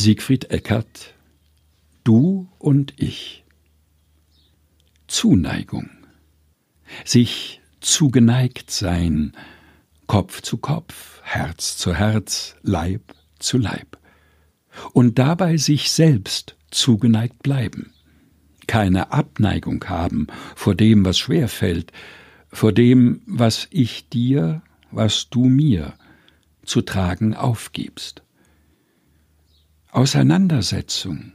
Siegfried Eckert Du und ich. Zuneigung. Sich zugeneigt sein Kopf zu Kopf, Herz zu Herz, Leib zu Leib. Und dabei sich selbst zugeneigt bleiben, keine Abneigung haben vor dem, was schwer fällt, vor dem, was ich dir, was du mir zu tragen aufgibst. Auseinandersetzung,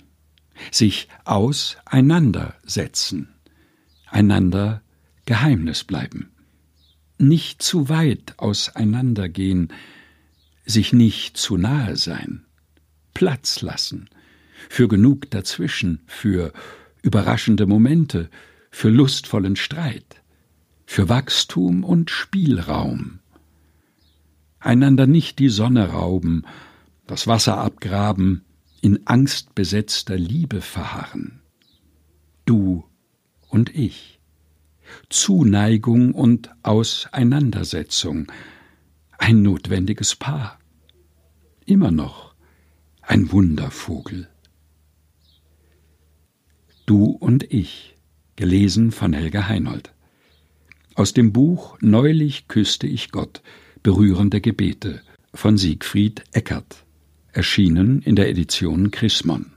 sich auseinandersetzen, einander Geheimnis bleiben, nicht zu weit auseinandergehen, sich nicht zu nahe sein, Platz lassen, für genug dazwischen, für überraschende Momente, für lustvollen Streit, für Wachstum und Spielraum. Einander nicht die Sonne rauben, das Wasser abgraben, in angstbesetzter Liebe verharren. Du und ich. Zuneigung und Auseinandersetzung. Ein notwendiges Paar. Immer noch ein Wundervogel. Du und ich, gelesen von Helga Heinold. Aus dem Buch Neulich küsste ich Gott, berührende Gebete von Siegfried Eckert erschienen in der Edition Chrismon